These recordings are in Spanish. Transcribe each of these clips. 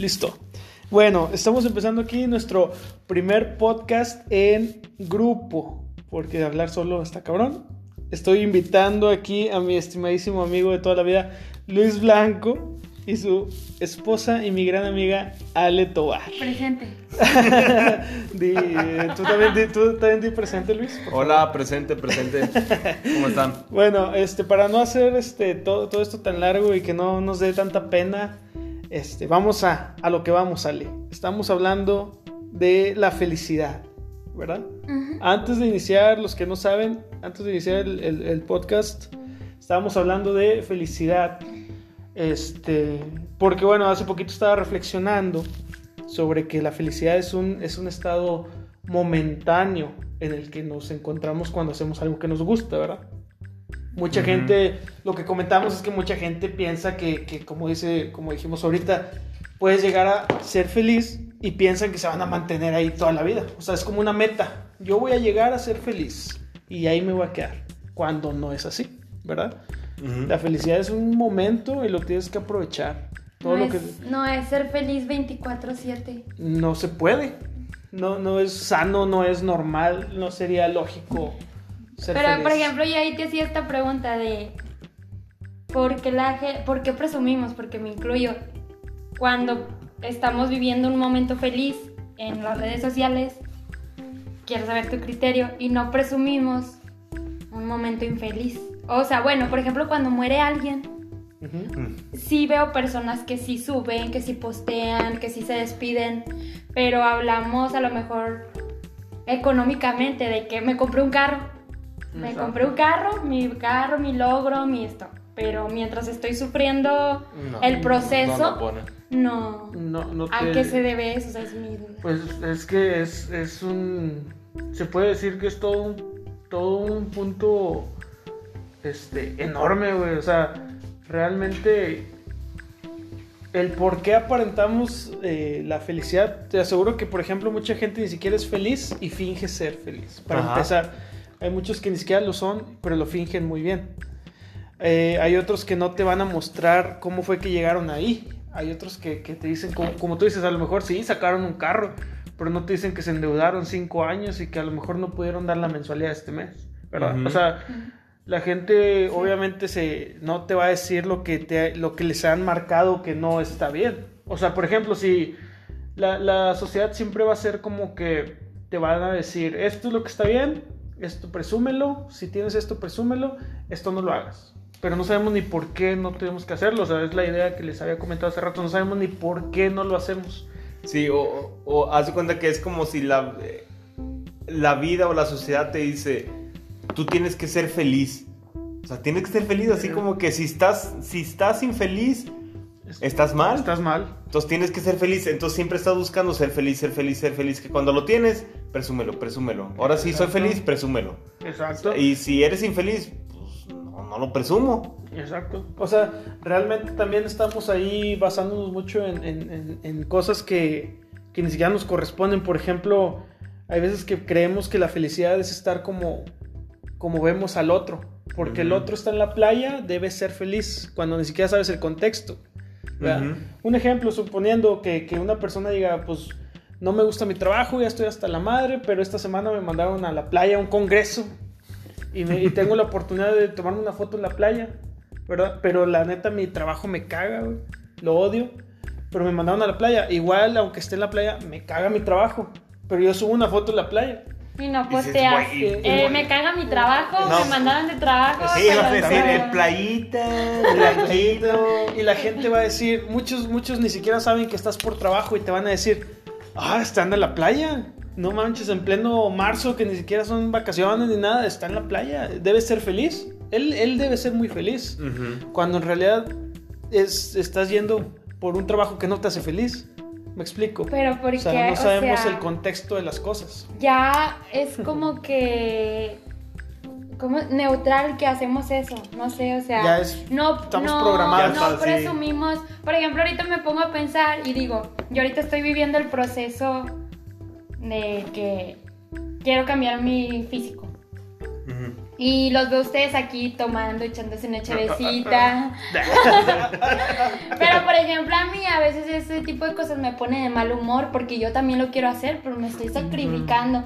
Listo. Bueno, estamos empezando aquí nuestro primer podcast en grupo, porque hablar solo está cabrón. Estoy invitando aquí a mi estimadísimo amigo de toda la vida, Luis Blanco, y su esposa y mi gran amiga Ale Tobar. Presente. Di- ¿tú, también, di- ¿Tú también di presente, Luis? Hola, presente, presente. ¿Cómo están? Bueno, este, para no hacer este, todo, todo esto tan largo y que no nos dé tanta pena, este, vamos a, a lo que vamos, Ale. Estamos hablando de la felicidad, ¿verdad? Antes de iniciar, los que no saben, antes de iniciar el, el- el podcast, estábamos hablando de felicidad. Este, porque bueno, hace poquito estaba reflexionando sobre que la felicidad es un, es un estado momentáneo en el que nos encontramos cuando hacemos algo que nos gusta, ¿verdad? Mucha gente, lo que comentamos es que mucha gente piensa que, que, como dice, como dijimos ahorita, puedes llegar a ser feliz y piensan que se van a mantener ahí toda la vida. O sea, es como una meta. Yo voy a llegar a ser feliz y ahí me voy a quedar. Cuando no es así, ¿verdad? La felicidad es un momento y lo tienes que aprovechar. Todo No, lo que es, no es ser feliz 24/7. no se puede. No, no es sano, no es normal, no sería lógico ser Pero, feliz. por ejemplo, yo ahí te hacía esta pregunta de... ¿por qué, la, ¿Por qué presumimos? Porque me incluyo. Cuando estamos viviendo un momento feliz en las redes sociales, quiero saber tu criterio, y no presumimos un momento infeliz. O sea, bueno, por ejemplo, cuando muere alguien, Ujú. sí veo personas que sí suben, que sí postean, que sí se despiden, pero hablamos a lo mejor económicamente de que me compré un carro. Me Exacto. compré un carro, mi carro, mi logro, mi esto. Pero mientras estoy sufriendo No, el proceso, lo pone. no. No, no ¿A qué se debe eso? O sea, es mi. Pues es que es, es un. Se puede decir que es todo un, todo un punto este, enorme, güey. O sea, realmente. El por qué aparentamos eh, la felicidad. Te aseguro que, por ejemplo, mucha gente ni siquiera es feliz y finge ser feliz. Para Ajá. empezar, hay muchos que ni siquiera lo son, pero lo fingen muy bien. Eh, hay otros que no te van a mostrar cómo fue que llegaron ahí. Hay otros que, que te dicen, como, como tú dices, a lo mejor sí, sacaron un carro, pero no te dicen que se endeudaron cinco años y que a lo mejor no pudieron dar la mensualidad este mes, ¿verdad? Ujú. O sea, la gente obviamente se, no te va a decir lo que, te, lo que les han marcado que no está bien. O sea, por ejemplo, si la, la sociedad siempre va a ser como que te van a decir, esto es lo que está bien, esto presúmelo, si tienes esto presúmelo, esto no lo hagas. Pero no sabemos ni por qué no tenemos que hacerlo, o sea, es la idea que les había comentado hace rato, no sabemos ni por qué no lo hacemos. Sí, o, o, haz de cuenta que es como si la, la vida o la sociedad te dice, tú tienes que ser feliz. O sea, tienes que ser feliz, así como que si estás, si estás infeliz, estás mal. Estás mal. Entonces tienes que ser feliz, entonces siempre estás buscando ser feliz, ser feliz, ser feliz, que cuando lo tienes, presúmelo, presúmelo. Ahora sí soy feliz, presúmelo. Exacto. Y si eres infeliz, pues no, no lo presumo. Exacto. O sea, realmente también estamos ahí basándonos mucho en, en- en- en cosas que, que ni siquiera nos corresponden. Por ejemplo, hay veces que creemos que la felicidad es estar como, como vemos al otro. Porque el otro está en la playa, debe ser feliz, cuando ni siquiera sabes el contexto. Un ejemplo, suponiendo que, que una persona diga, pues no me gusta mi trabajo, ya estoy hasta la madre, pero esta semana me mandaron a la playa a un congreso y, me- y tengo la oportunidad de tomarme una foto en la playa, ¿verdad? Pero la neta mi trabajo me caga, güey, lo odio, pero me mandaron a la playa. Igual, aunque esté en la playa, me caga mi trabajo, pero yo subo una foto en la playa. Y no posteas. güey, eh, me caga mi trabajo, No. me mandaron de trabajo. Sí, vas a decir, el playita, tranquilo. Y la gente va a decir, muchos, muchos ni siquiera saben que estás por trabajo y te van a decir, ah, está en la playa. No manches, en pleno marzo, que ni siquiera son vacaciones ni nada, está en la playa. Debe ser feliz. Él, él debe ser muy feliz. Cuando en realidad es, estás yendo por un trabajo que no te hace feliz. ¿Me explico? Pero porque, o sea, no o sabemos sea, el contexto de las cosas. ya es como que como neutral que hacemos eso, no sé, o sea, Ya es- no, estamos no, programados. no presumimos, por ejemplo, ahorita me pongo a pensar y digo, yo ahorita estoy viviendo el proceso de que quiero cambiar mi físico. Y los veo ustedes aquí tomando, echándose una chavecita. Pero por ejemplo, a mí a veces ese tipo de cosas me pone de mal humor porque yo también lo quiero hacer, pero me estoy sacrificando.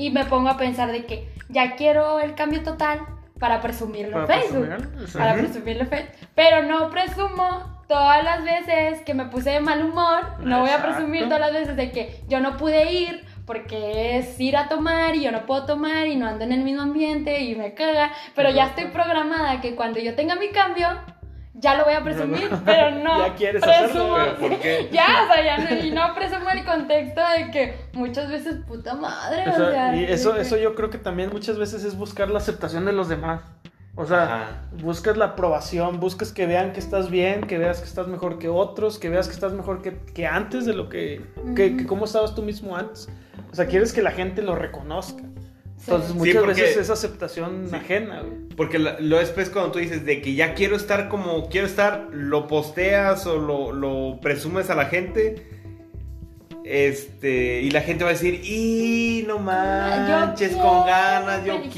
Y me pongo a pensar de que ya quiero el cambio total para presumirlo en Para Facebook. presumir, Para presumirlo en Facebook. Pero no presumo todas las veces que me puse de mal humor. No voy a presumir todas las veces de que yo no pude ir porque es ir a tomar y yo no puedo tomar y no ando en el mismo ambiente y me caga. Pero ya estoy programada que cuando yo tenga mi cambio, ya lo voy a presumir, pero no Ya quieres hacerlo, presumo. pero ¿por qué? Ya, o sea, ya no, y no presumo el contexto de que muchas veces puta madre, O o sea, sea, y eso, eso yo creo que también muchas veces es buscar la aceptación de los demás. O sea, Ajá. buscas la aprobación, buscas que vean que estás bien, que veas que estás mejor que otros, que veas que estás mejor que, que antes de lo que, que, que cómo estabas tú mismo antes. O sea, quieres que la gente lo reconozca. Entonces Sí. muchas porque- veces es aceptación Sí. ajena, güey. Porque la- lo después cuando tú dices de que ya quiero estar como quiero estar, lo posteas o lo, lo presumes a la gente. Este, y la gente va a decir, y no manches, quiero con ganas, yo felicidad".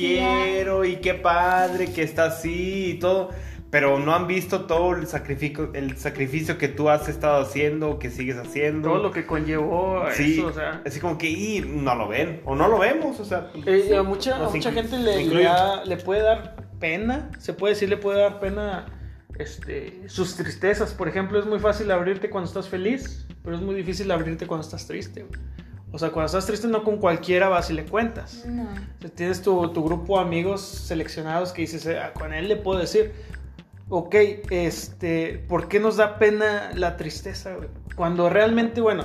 quiero, y qué padre que está así y todo. Pero no han visto todo el sacrificio, el sacrificio que tú has estado haciendo, que sigues haciendo. Todo lo que conllevó a Sí, eso, o sea. así como que, y no lo ven, o no lo vemos, o sea. Eh, y a mucha, a mucha gente le, le, da- le puede dar pena, se puede decir, le puede dar pena este, sus tristezas. Por ejemplo, es muy fácil abrirte cuando estás feliz, pero es muy difícil abrirte cuando estás triste. güey. O sea, cuando estás triste no con cualquiera vas y le cuentas. No. Tienes tu, tu grupo de amigos seleccionados que dices, "Ah, con él le puedo decir, ok, este, ¿por qué nos da pena la tristeza? güey? Cuando realmente, bueno,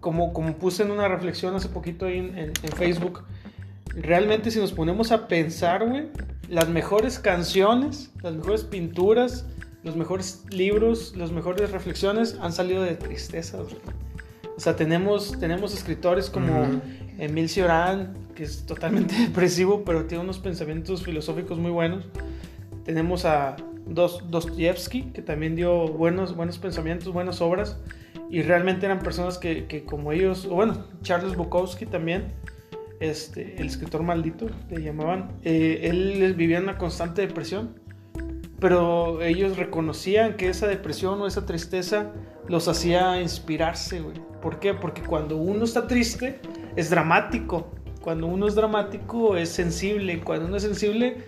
como, como puse en una reflexión hace poquito ahí en, en- en Facebook, realmente si nos ponemos a pensar, güey, las mejores canciones, las mejores pinturas, los mejores libros, las mejores reflexiones han salido de tristezas, güey. O sea, tenemos, tenemos escritores como. Emil Cioran, que es totalmente depresivo, pero tiene unos pensamientos filosóficos muy buenos. Tenemos a Dostoyevsky, que también dio buenos, buenos pensamientos, buenas obras. Y realmente eran personas que, que como ellos, o bueno, Charles Bukowski también, este, el escritor maldito, le llamaban, eh, él vivía una constante depresión. Pero ellos reconocían que esa depresión o esa tristeza los hacía inspirarse, güey. ¿Por qué? Porque cuando uno está triste es dramático. Cuando uno es dramático es sensible. Cuando uno es sensible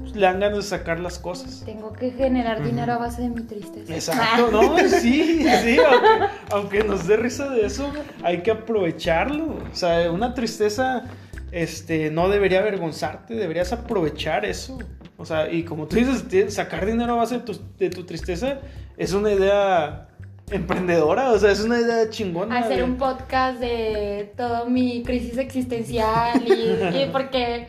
pues, le dan ganas de sacar las cosas. Tengo que generar dinero a base de mi tristeza. Exacto, ¿no? Sí, sí, aunque, aunque nos dé risa de eso, hay que aprovecharlo. O sea, una tristeza este, no debería avergonzarte, deberías aprovechar eso. O sea, y como tú dices, sacar dinero a base de tu, de tu tristeza es una idea emprendedora, o sea, es una idea chingona. Hacer un podcast de toda mi crisis existencial y, y porque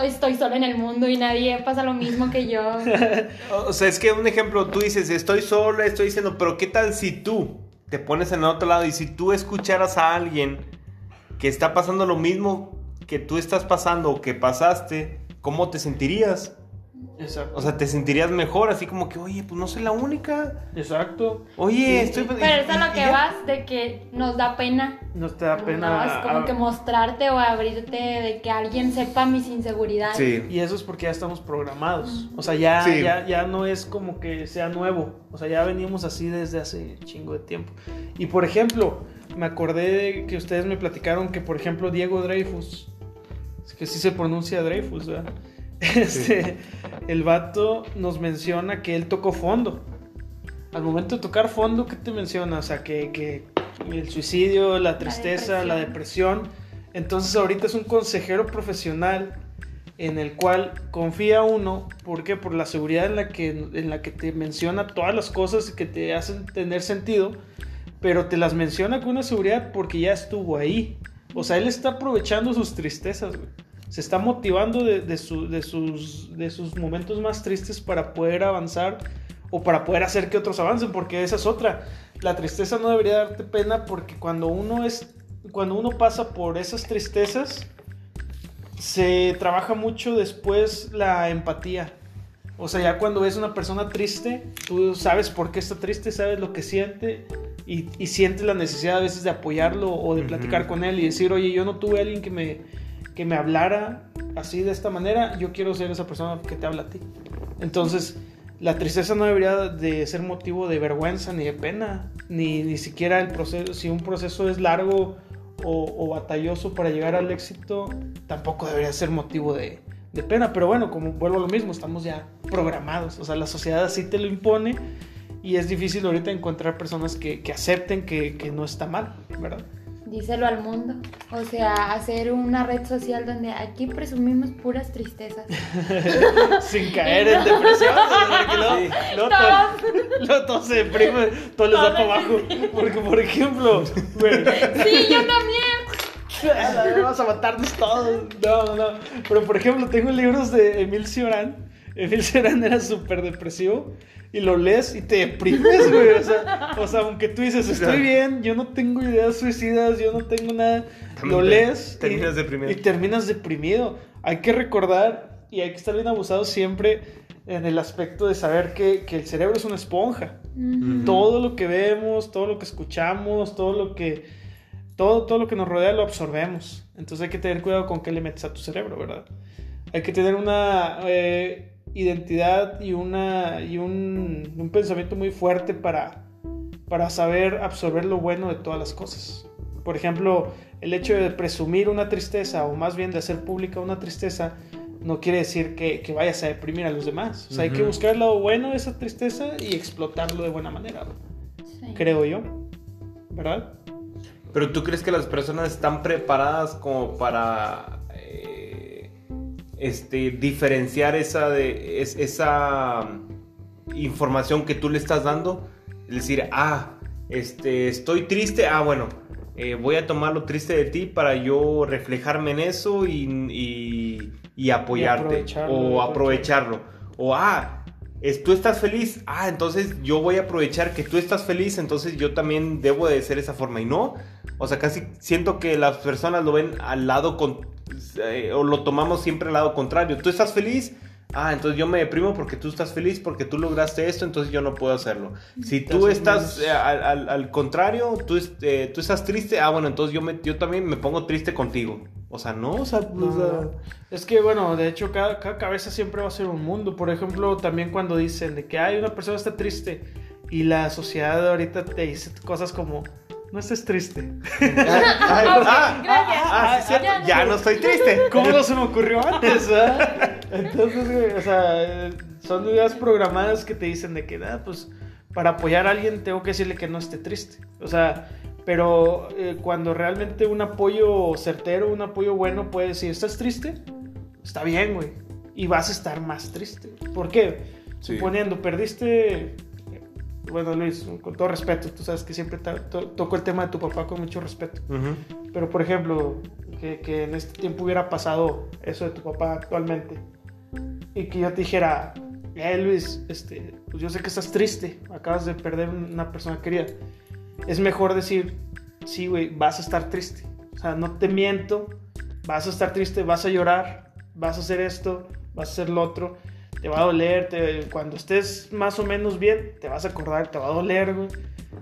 estoy sola en el mundo y nadie pasa lo mismo que yo. O sea, es que un ejemplo, tú dices, estoy sola, estoy diciendo, pero ¿qué tal si tú te pones en el otro lado y si tú escucharas a alguien que está pasando lo mismo que tú estás pasando o que pasaste, ¿cómo te sentirías? Exacto. O sea, te sentirías mejor, así como que, oye, pues no soy la única. Exacto. Oye, Sí, estoy... Pero eso es lo que vas de que nos da pena. No te da No, pena. es como que mostrarte o abrirte de que alguien sepa mis inseguridades. Sí. Y eso es porque ya estamos programados. O sea, ya, Sí. ya, ya no es como que sea nuevo. O sea, ya venimos así desde hace chingo de tiempo. Y por ejemplo, me acordé de que ustedes me platicaron que, por ejemplo, Diego Dreyfus, es que sí se pronuncia Dreyfus, ¿verdad? Este, el vato nos menciona que él tocó fondo. Al momento de tocar fondo, ¿qué te menciona? O sea, que, que el suicidio, la tristeza, la depresión. Entonces ahorita es un consejero profesional en el cual confía uno, ¿por qué? Por la seguridad en la que, en la que te menciona todas las cosas que te hacen tener sentido, pero te las menciona con una seguridad porque ya estuvo ahí. O sea, él está aprovechando sus tristezas, güey. Se está motivando de, de su- de sus, de sus momentos más tristes para poder avanzar o para poder hacer que otros avancen, porque esa es otra. La tristeza no debería darte pena porque cuando uno es cuando uno pasa por esas tristezas se trabaja mucho después la empatía. O sea, ya cuando ves una persona triste, tú sabes por qué está triste, sabes lo que siente y, y sientes la necesidad a veces de apoyarlo o de platicar con él y decir, oye, yo no tuve alguien que me, que me hablara así de esta manera, yo quiero ser esa persona que te habla a ti. Entonces, la tristeza no debería de ser motivo de vergüenza ni de pena, ni, ni siquiera el proceso, si un proceso es largo o, o batalloso para llegar al éxito, tampoco debería ser motivo de, de pena. Pero bueno, como vuelvo a lo mismo, estamos ya programados, o sea, la sociedad así te lo impone y es difícil ahorita encontrar personas que, que acepten que, que no está mal, ¿verdad? Díselo al mundo. O sea, hacer una red social donde aquí presumimos puras tristezas. Sin caer en depresión. Porque luego, Sí. luego todo, luego todo se deprime, todo les da para abajo. Porque, por ejemplo, güey, Sí, yo también. vas a matarnos todos. No, no, no. Pero, por ejemplo, tengo libros de Emil Cioran. Emil Cioran era súper depresivo. Y lo lees y te deprimes, güey. O sea, o sea, aunque tú dices, estoy bien, yo no tengo ideas suicidas, yo no tengo nada. También Lo te- lees. y- terminas deprimido. Y terminas deprimido. Hay que recordar y hay que estar bien abusados siempre en el aspecto de saber que, que el cerebro es una esponja. Ujú. Todo lo que vemos, todo lo que escuchamos, todo lo que, todo, todo lo que nos rodea lo absorbemos. Entonces hay que tener cuidado con qué le metes a tu cerebro, ¿verdad? Hay que tener una eh, identidad y, una, y un, un pensamiento muy fuerte para, para saber absorber lo bueno de todas las cosas. Por ejemplo, el hecho de presumir una tristeza o más bien de hacer pública una tristeza no quiere decir que, que vayas a deprimir a los demás. O sea, hay que buscar el lado bueno de esa tristeza y explotarlo de buena manera, Sí. creo yo. ¿Verdad? Pero tú crees que las personas están preparadas como para este, diferenciar esa, de, es- esa información que tú le estás dando? Es decir, ah, este, estoy triste, ah, bueno, eh, voy a tomar lo triste de ti para yo reflejarme en eso y, y- y apoyarte aprovecharlo, o aprovecharlo. O, ah, es- tú estás feliz, ah, entonces yo voy a aprovechar que tú estás feliz, entonces yo también debo de ser esa forma. Y no, o sea, casi siento que las personas lo ven al lado con, eh, o lo tomamos siempre al lado contrario. Tú estás feliz, ah, entonces yo me deprimo porque tú estás feliz, porque tú lograste esto, entonces yo no puedo hacerlo. Si tú estás eh, al, al- al contrario, tú, eh, tú estás triste, ah, bueno, entonces yo, me, yo también me pongo triste contigo. O sea, no, o sea, No, o sea, no. Es que, bueno, de hecho, cada, cada cabeza siempre va a ser un mundo. Por ejemplo, también cuando dicen de que hay una persona está triste y la sociedad ahorita te dice cosas como, no estés triste. Ay, Ok, ah, gracias. ah, sí, cierto, Ya. ya no estoy triste. ¿Cómo no se me ocurrió antes? ah? Entonces, güey, o sea, son ideas programadas que te dicen de que, ah, pues, para apoyar a alguien tengo que decirle que no esté triste. O sea, pero eh, cuando realmente un apoyo certero, un apoyo bueno puede decir, ¿estás triste? Está bien, güey. Y vas a estar más triste. ¿Por qué? Sí. Suponiendo, perdiste... Bueno, Luis, con todo respeto, tú sabes que siempre to- toco el tema de tu papá con mucho respeto. Pero, por ejemplo, que, que en este tiempo hubiera pasado eso de tu papá actualmente. Y que yo te dijera, eh, Luis, este, pues yo sé que estás triste, acabas de perder una persona querida. Es mejor decir, sí, güey, vas a estar triste. O sea, no te miento, vas a estar triste, vas a llorar, vas a hacer esto, vas a hacer lo otro. Te va a doler, te- cuando estés más o menos bien, te vas a acordar, te va a doler, güey.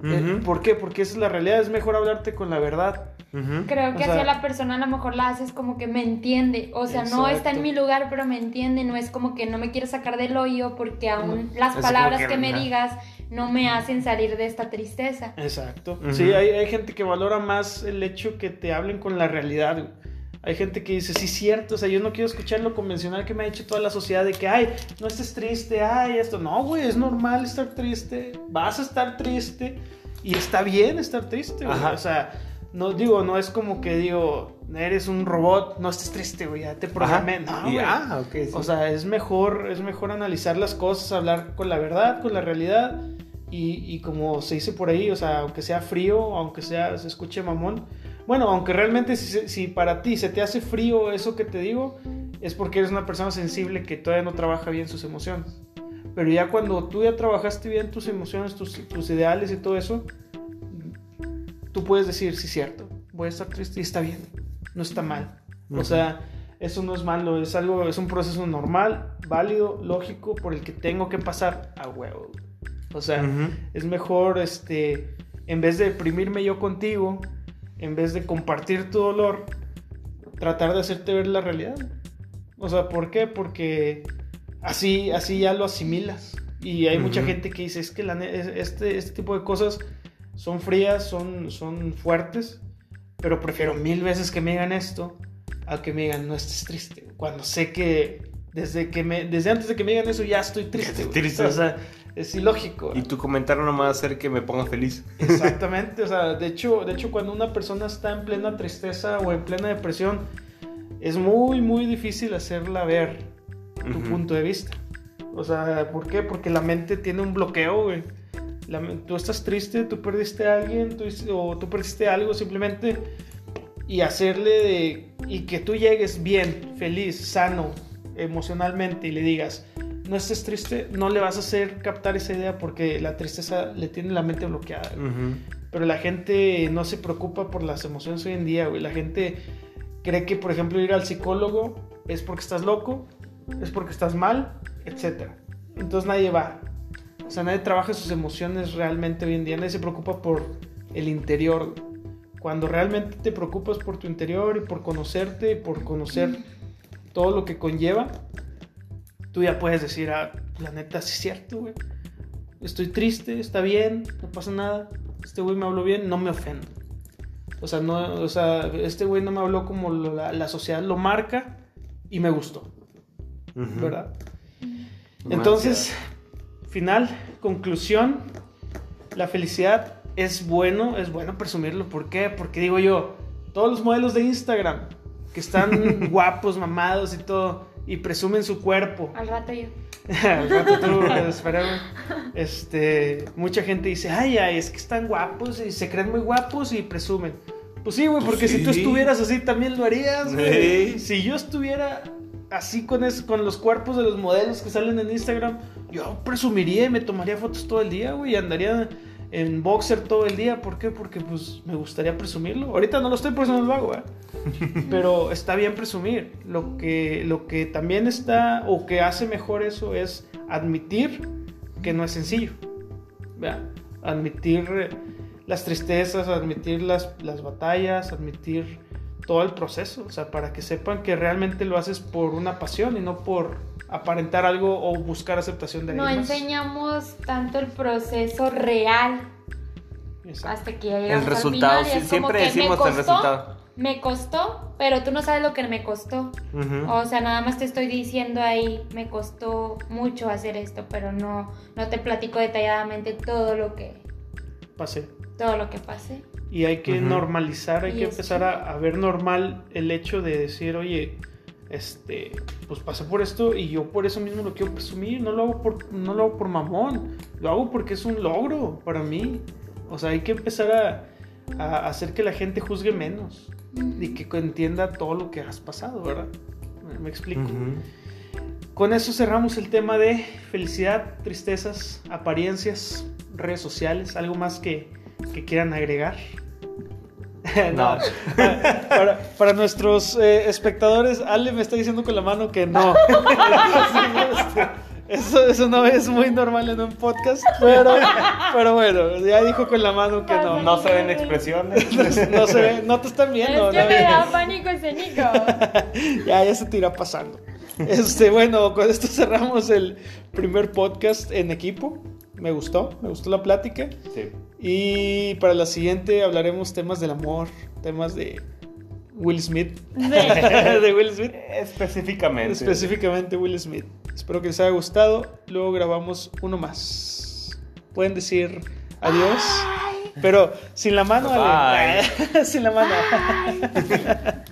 Eh. ¿Por qué? Porque esa es la realidad, es mejor hablarte con la verdad. Creo que O sea- así a la persona a lo mejor la haces como que me entiende. O sea, no está en mi lugar, pero me entiende. No es como que no me quiere sacar del hoyo porque aún las palabras que, que, me digas no me hacen salir de esta tristeza. Exacto. Sí, hay, hay gente que valora más el hecho que te hablen con la realidad. güey. Hay gente que dice, sí, cierto, o sea, yo no quiero escuchar lo convencional que me ha dicho toda la sociedad de que, ay, no estés triste, ay, esto. No, güey, es normal estar triste, vas a estar triste y está bien estar triste, güey. Ajá. O sea, no digo, no es como que digo, eres un robot, no estés triste, güey, ya te programé. No, güey. ah, sí. O sea, es mejor, es mejor analizar las cosas, hablar con la verdad, con la realidad. Y, y como se dice por ahí, o sea, aunque sea frío, aunque sea, se escuche mamón. Bueno, aunque realmente si, para ti se te hace frío eso que te digo, es porque eres una persona sensible que todavía no trabaja bien sus emociones. Pero ya cuando tú ya trabajaste bien tus emociones, tus, tus ideales y todo eso, tú puedes decir, sí, cierto, voy a estar triste y está bien, no está mal. O Ujú. sea, eso no es malo, es algo, es un proceso normal, válido, lógico, por el que tengo que pasar a huevo. O sea, Ujú. es mejor, este, en vez de deprimirme yo contigo, en vez de compartir tu dolor, tratar de hacerte ver la realidad. O sea, ¿por qué? Porque así, así ya lo asimilas. Y hay mucha gente que dice, es que la este, este tipo de cosas son frías, son, son fuertes, pero prefiero mil veces que me digan esto a que me digan, no estés triste. Cuando sé que desde, que me, desde antes de que me digan eso ya estoy triste. Estoy güey. triste. O sea, es ilógico. Y tu comentario no me va a hacer que me ponga feliz. Exactamente, o sea, de hecho, de hecho cuando una persona está en plena tristeza o en plena depresión, es muy, muy difícil hacerla ver tu punto de vista. O sea, ¿por qué? Porque la mente tiene un bloqueo, güey. La tú estás triste, tú perdiste a alguien, tú, o tú perdiste algo simplemente y hacerle de... y que tú llegues bien, feliz, sano, emocionalmente y le digas, no estés triste, no le vas a hacer captar esa idea porque la tristeza le tiene la mente bloqueada. Pero la gente no se preocupa por las emociones hoy en día, güey. La gente cree que, por ejemplo, ir al psicólogo es porque estás loco, es porque estás mal, etc. Entonces nadie va. O sea, nadie trabaja sus emociones realmente hoy en día. Nadie se preocupa por el interior. Cuando realmente te preocupas por tu interior y por conocerte y por conocer todo lo que conlleva, tú ya puedes decir, ah, la neta, sí es cierto, güey. Estoy triste, está bien, no pasa nada. Este güey me habló bien, no me ofendo. O sea, no, o sea este güey no me habló como la, la sociedad lo marca y me gustó. ¿verdad? Entonces, final, conclusión, la felicidad es bueno, es bueno presumirlo. ¿Por qué? Porque digo yo, todos los modelos de Instagram que están guapos, mamados y todo, y presumen su cuerpo, Al rato yo. al rato tú, esperemos. Este, mucha gente dice, ay, ay, es que están guapos y se creen muy guapos y presumen. Pues sí, güey, porque si tú estuvieras así también lo harías, güey. Sí. Si yo estuviera así con, es, con los cuerpos de los modelos que salen en Instagram, yo presumiría y me tomaría fotos todo el día, güey, y andaría en boxer todo el día. ¿Por qué? Porque pues me gustaría presumirlo. Ahorita no lo estoy, por eso no lo hago, ¿eh? Pero está bien presumir. Lo que, lo que también está o que hace mejor eso es admitir que no es sencillo. Admitir eh, las tristezas, admitir las, las batallas, admitir todo el proceso. O sea, para que sepan que realmente lo haces por una pasión y no por aparentar algo o buscar aceptación de No alguien más. enseñamos tanto el proceso real Exacto. hasta que ya llegamos El al resultado, final sí, es como siempre que decimos me el costó, resultado. Me costó, pero tú no sabes lo que me costó. Ujú. O sea, nada más te estoy diciendo ahí, me costó mucho hacer esto, pero no, no te platico detalladamente todo lo que, Pasé. todo lo que pasé. Y hay que Ujú. normalizar, hay Y que empezar a, a ver normal el hecho de decir, oye, este, pues pasé por esto y yo por eso mismo lo quiero presumir, no lo hago por, no lo hago por mamón, lo hago porque es un logro para mí. O sea, hay que empezar a, a hacer que la gente juzgue menos y que entienda todo lo que has pasado, ¿verdad? Me explico. Con eso cerramos el tema de felicidad, tristezas, apariencias, redes sociales, algo más que, que quieran agregar. No. para, para- para nuestros eh, espectadores, Ale me está diciendo con la mano que no. Eso, eso no es muy normal en un podcast, pero, pero bueno, ya dijo con la mano que no. No se ven expresiones. No se ve, no te están viendo. es que ¿no? me da pánico escénico. ya, ya se te irá pasando. Este, bueno, con esto cerramos el primer podcast en equipo. Me gustó, me gustó la plática. Sí. Y para la siguiente hablaremos temas del amor, temas de Will Smith. De Will Smith. Específicamente. Específicamente Will Smith. Espero que les haya gustado. Luego grabamos uno más. Pueden decir adiós. Pero sin la mano, Ale. sin la mano.